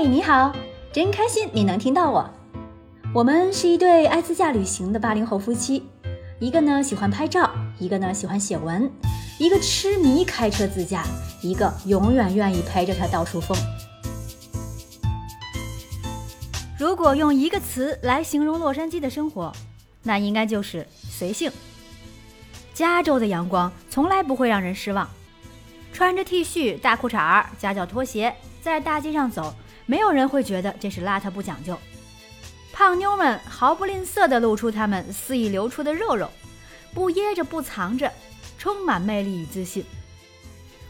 嘿，你好，真开心你能听到我。我们是一对爱自驾旅行的八零后夫妻，一个呢喜欢拍照，一个呢喜欢写文，一个痴迷开车自驾，一个永远愿意陪着他到处疯。如果用一个词来形容洛杉矶的生活，那应该就是随性。加州的阳光从来不会让人失望，穿着 T 恤、大裤衩儿、夹脚拖鞋，在大街上走。没有人会觉得这是邋遢不讲究，胖妞们毫不吝啬地露出她们肆意流出的肉肉，不掖着不藏着，充满魅力与自信。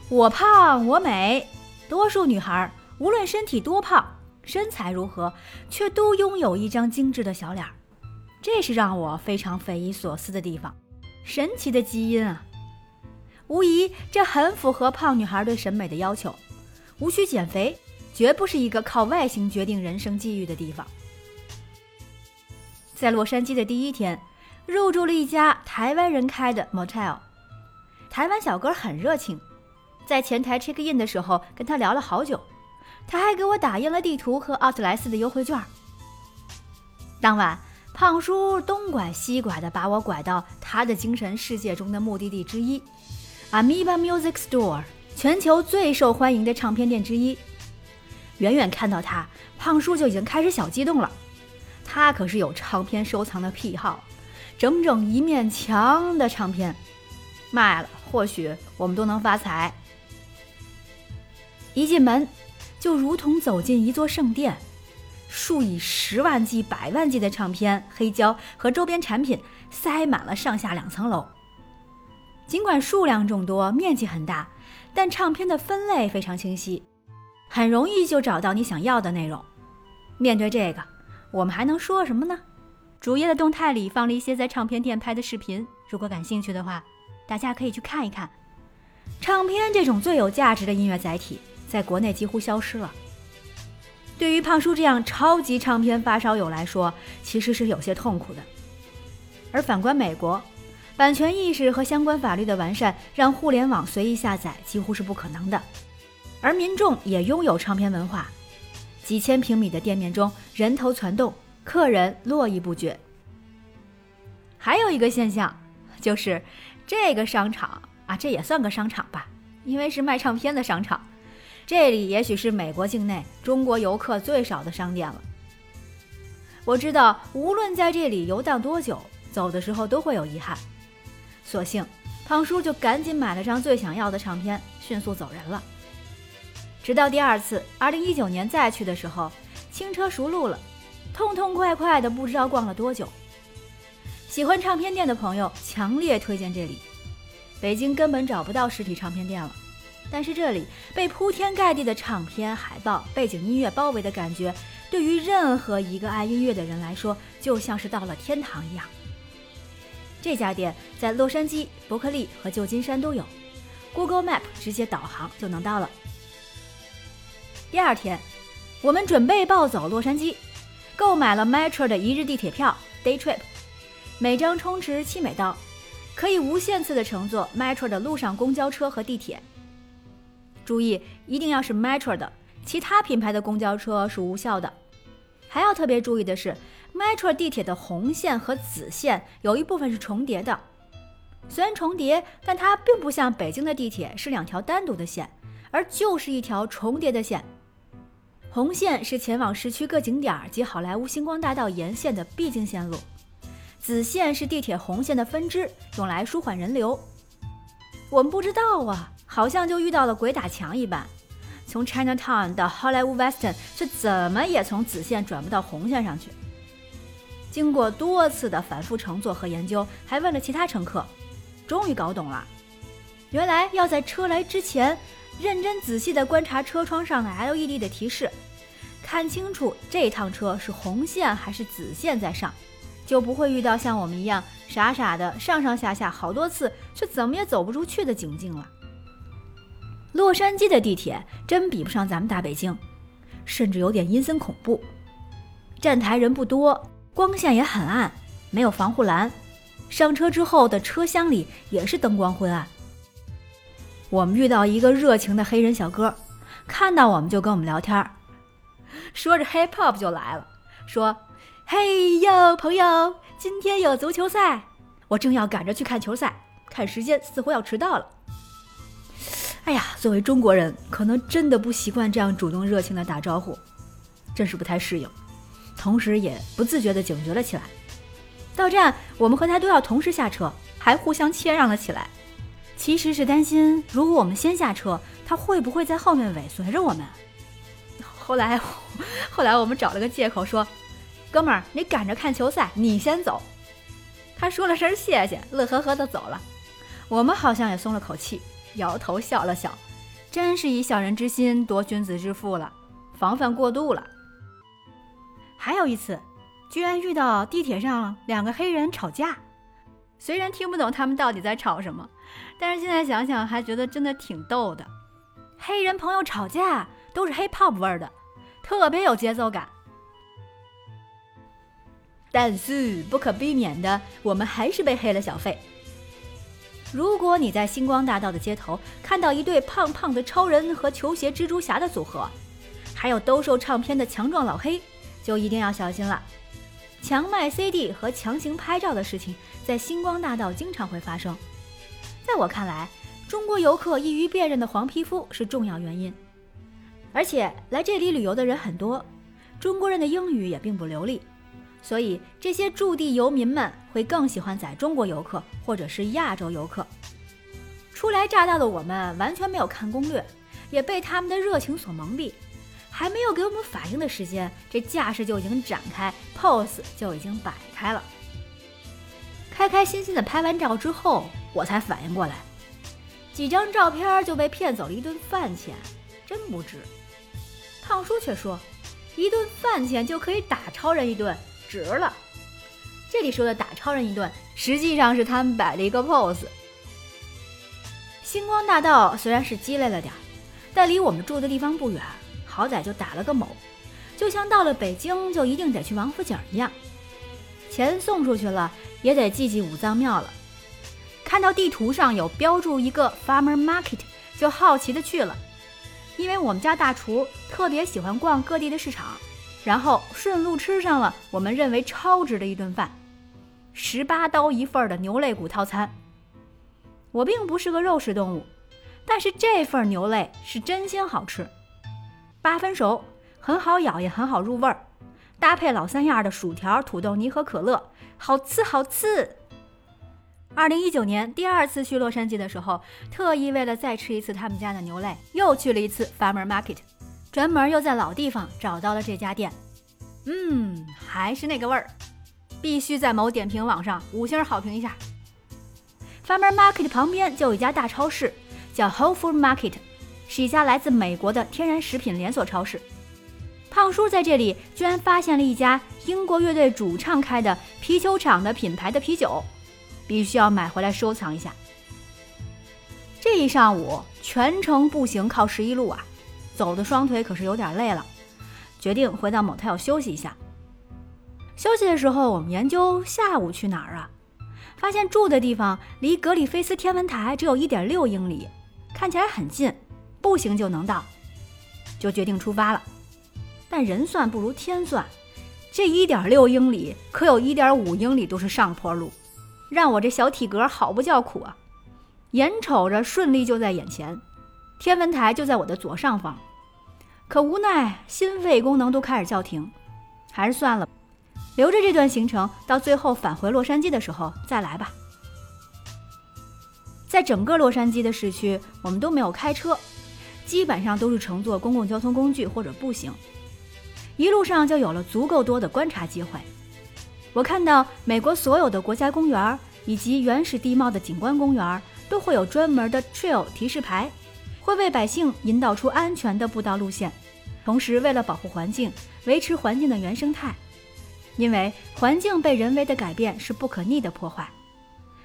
我胖我美，多数女孩无论身体多胖，身材如何，却都拥有一张精致的小脸儿，这是让我非常匪夷所思的地方。神奇的基因啊！无疑，这很符合胖女孩对审美的要求，无需减肥。绝不是一个靠外形决定人生际遇的地方。在洛杉矶的第一天，入住了一家台湾人开的 motel，台湾小哥很热情，在前台 check in 的时候跟他聊了好久，他还给我打印了地图和奥特莱斯的优惠券。当晚，胖叔东拐西拐的把我拐到他的精神世界中的目的地之一 ——Amoeba Music Store，全球最受欢迎的唱片店之一。远远看到他，胖叔就已经开始小激动了。他可是有唱片收藏的癖好，整整一面墙的唱片，卖了或许我们都能发财。一进门，就如同走进一座圣殿，数以十万计、百万计的唱片、黑胶和周边产品塞满了上下两层楼。尽管数量众多、面积很大，但唱片的分类非常清晰。很容易就找到你想要的内容。面对这个，我们还能说什么呢？主页的动态里放了一些在唱片店拍的视频，如果感兴趣的话，大家可以去看一看。唱片这种最有价值的音乐载体，在国内几乎消失了。对于胖叔这样超级唱片发烧友来说，其实是有些痛苦的。而反观美国，版权意识和相关法律的完善，让互联网随意下载几乎是不可能的。而民众也拥有唱片文化，几千平米的店面中人头攒动，客人络绎不绝。还有一个现象，就是这个商场啊，这也算个商场吧，因为是卖唱片的商场。这里也许是美国境内中国游客最少的商店了。我知道，无论在这里游荡多久，走的时候都会有遗憾。索性，胖叔就赶紧买了张最想要的唱片，迅速走人了。直到第二次，二零一九年再去的时候，轻车熟路了，痛痛快快的，不知道逛了多久。喜欢唱片店的朋友强烈推荐这里。北京根本找不到实体唱片店了，但是这里被铺天盖地的唱片、海报、背景音乐包围的感觉，对于任何一个爱音乐的人来说，就像是到了天堂一样。这家店在洛杉矶、伯克利和旧金山都有，Google Map 直接导航就能到了。第二天，我们准备暴走洛杉矶，购买了 Metro 的一日地铁票 Day Trip，每张充值七美刀，可以无限次的乘坐 Metro 的路上公交车和地铁。注意，一定要是 Metro 的，其他品牌的公交车是无效的。还要特别注意的是，Metro 地铁的红线和紫线有一部分是重叠的，虽然重叠，但它并不像北京的地铁是两条单独的线，而就是一条重叠的线。红线是前往市区各景点及好莱坞星光大道沿线的必经线路，紫线是地铁红线的分支，用来舒缓人流。我们不知道啊，好像就遇到了鬼打墙一般，从 Chinatown 到 Hollywood Western 却怎么也从紫线转不到红线上去。经过多次的反复乘坐和研究，还问了其他乘客，终于搞懂了，原来要在车来之前。认真仔细地观察车窗上的 LED 的提示，看清楚这趟车是红线还是紫线在上，就不会遇到像我们一样傻傻的上上下下好多次却怎么也走不出去的窘境了。洛杉矶的地铁真比不上咱们大北京，甚至有点阴森恐怖。站台人不多，光线也很暗，没有防护栏，上车之后的车厢里也是灯光昏暗。我们遇到一个热情的黑人小哥，看到我们就跟我们聊天。说着 hip hop 就来了，说：“嘿哟，朋友，今天有足球赛，我正要赶着去看球赛，看时间似乎要迟到了。”哎呀，作为中国人，可能真的不习惯这样主动热情的打招呼，真是不太适应，同时也不自觉地警觉了起来。到站，我们和他都要同时下车，还互相谦让了起来。其实是担心，如果我们先下车，他会不会在后面尾随着我们？后来，后来我们找了个借口说：“哥们儿，你赶着看球赛，你先走。”他说了声谢谢，乐呵呵的走了。我们好像也松了口气，摇头笑了笑，真是以小人之心夺君子之腹了，防范过度了。还有一次，居然遇到地铁上两个黑人吵架，虽然听不懂他们到底在吵什么。但是现在想想，还觉得真的挺逗的。黑人朋友吵架都是 hip hop 味儿的，特别有节奏感。但是不可避免的，我们还是被黑了小费。如果你在星光大道的街头看到一对胖胖的超人和球鞋蜘蛛侠的组合，还有兜售唱片的强壮老黑，就一定要小心了。强卖 CD 和强行拍照的事情，在星光大道经常会发生。在我看来，中国游客易于辨认的黄皮肤是重要原因，而且来这里旅游的人很多，中国人的英语也并不流利，所以这些驻地游民们会更喜欢宰中国游客或者是亚洲游客。初来乍到的我们完全没有看攻略，也被他们的热情所蒙蔽，还没有给我们反应的时间，这架势就已经展开，pose 就已经摆开了。开开心心的拍完照之后，我才反应过来，几张照片就被骗走了一顿饭钱，真不值。胖叔却说，一顿饭钱就可以打超人一顿，值了。这里说的打超人一顿，实际上是他们摆了一个 pose。星光大道虽然是鸡肋了点，但离我们住的地方不远，好歹就打了个某，就像到了北京就一定得去王府井一样。钱送出去了，也得祭祭五脏庙了。看到地图上有标注一个 farmer market，就好奇的去了。因为我们家大厨特别喜欢逛各地的市场，然后顺路吃上了我们认为超值的一顿饭，十八刀一份的牛肋骨套餐。我并不是个肉食动物，但是这份牛肋是真心好吃，八分熟，很好咬，也很好入味儿。搭配老三样儿的薯条、土豆泥和可乐，好吃好吃。二零一九年第二次去洛杉矶的时候，特意为了再吃一次他们家的牛肋，又去了一次 Farmer Market，专门又在老地方找到了这家店。嗯，还是那个味儿，必须在某点评网上五星好评一下。Farmer Market 旁边就有一家大超市，叫 Whole Food Market，是一家来自美国的天然食品连锁超市。胖叔在这里居然发现了一家英国乐队主唱开的啤酒厂的品牌的啤酒，必须要买回来收藏一下。这一上午全程步行靠十一路啊，走的双腿可是有点累了，决定回到 motel 休息一下。休息的时候，我们研究下午去哪儿啊？发现住的地方离格里菲斯天文台只有一点六英里，看起来很近，步行就能到，就决定出发了。但人算不如天算，这一点六英里可有一点五英里都是上坡路，让我这小体格好不叫苦啊！眼瞅着顺利就在眼前，天文台就在我的左上方，可无奈心肺功能都开始叫停，还是算了，留着这段行程到最后返回洛杉矶的时候再来吧。在整个洛杉矶的市区，我们都没有开车，基本上都是乘坐公共交通工具或者步行。一路上就有了足够多的观察机会。我看到美国所有的国家公园以及原始地貌的景观公园都会有专门的 trail 提示牌，会为百姓引导出安全的步道路线。同时，为了保护环境，维持环境的原生态，因为环境被人为的改变是不可逆的破坏。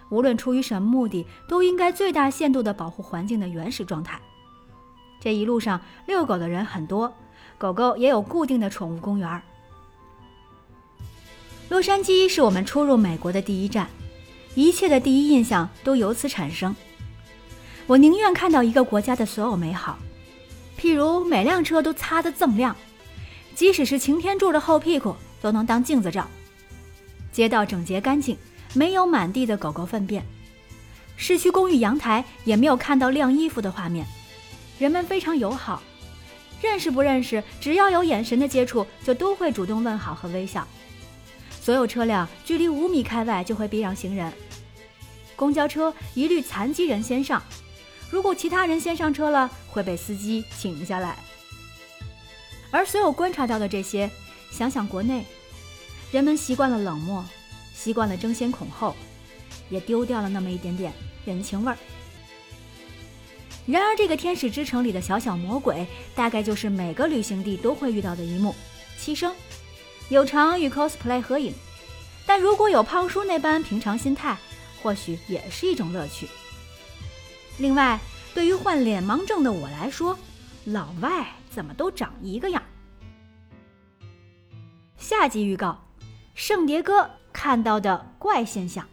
无论出于什么目的，都应该最大限度地保护环境的原始状态。这一路上遛狗的人很多。狗狗也有固定的宠物公园。洛杉矶是我们出入美国的第一站，一切的第一印象都由此产生。我宁愿看到一个国家的所有美好，譬如每辆车都擦得锃亮，即使是擎天柱的后屁股都能当镜子照。街道整洁干净，没有满地的狗狗粪便。市区公寓阳台也没有看到晾衣服的画面。人们非常友好，认识不认识，只要有眼神的接触，就都会主动问好和微笑。所有车辆距离五米开外就会避让行人。公交车一律残疾人先上，如果其他人先上车了，会被司机请下来。而所有观察到的这些，想想国内，人们习惯了冷漠，习惯了争先恐后，也丢掉了那么一点点人情味儿。然而，这个天使之城里的小小魔鬼，大概就是每个旅行地都会遇到的一幕：牺牲。有偿与 cosplay 合影，但如果有胖叔那般平常心态，或许也是一种乐趣。另外，对于患脸盲症的我来说，老外怎么都长一个样。下集预告：圣迭戈看到的怪现象。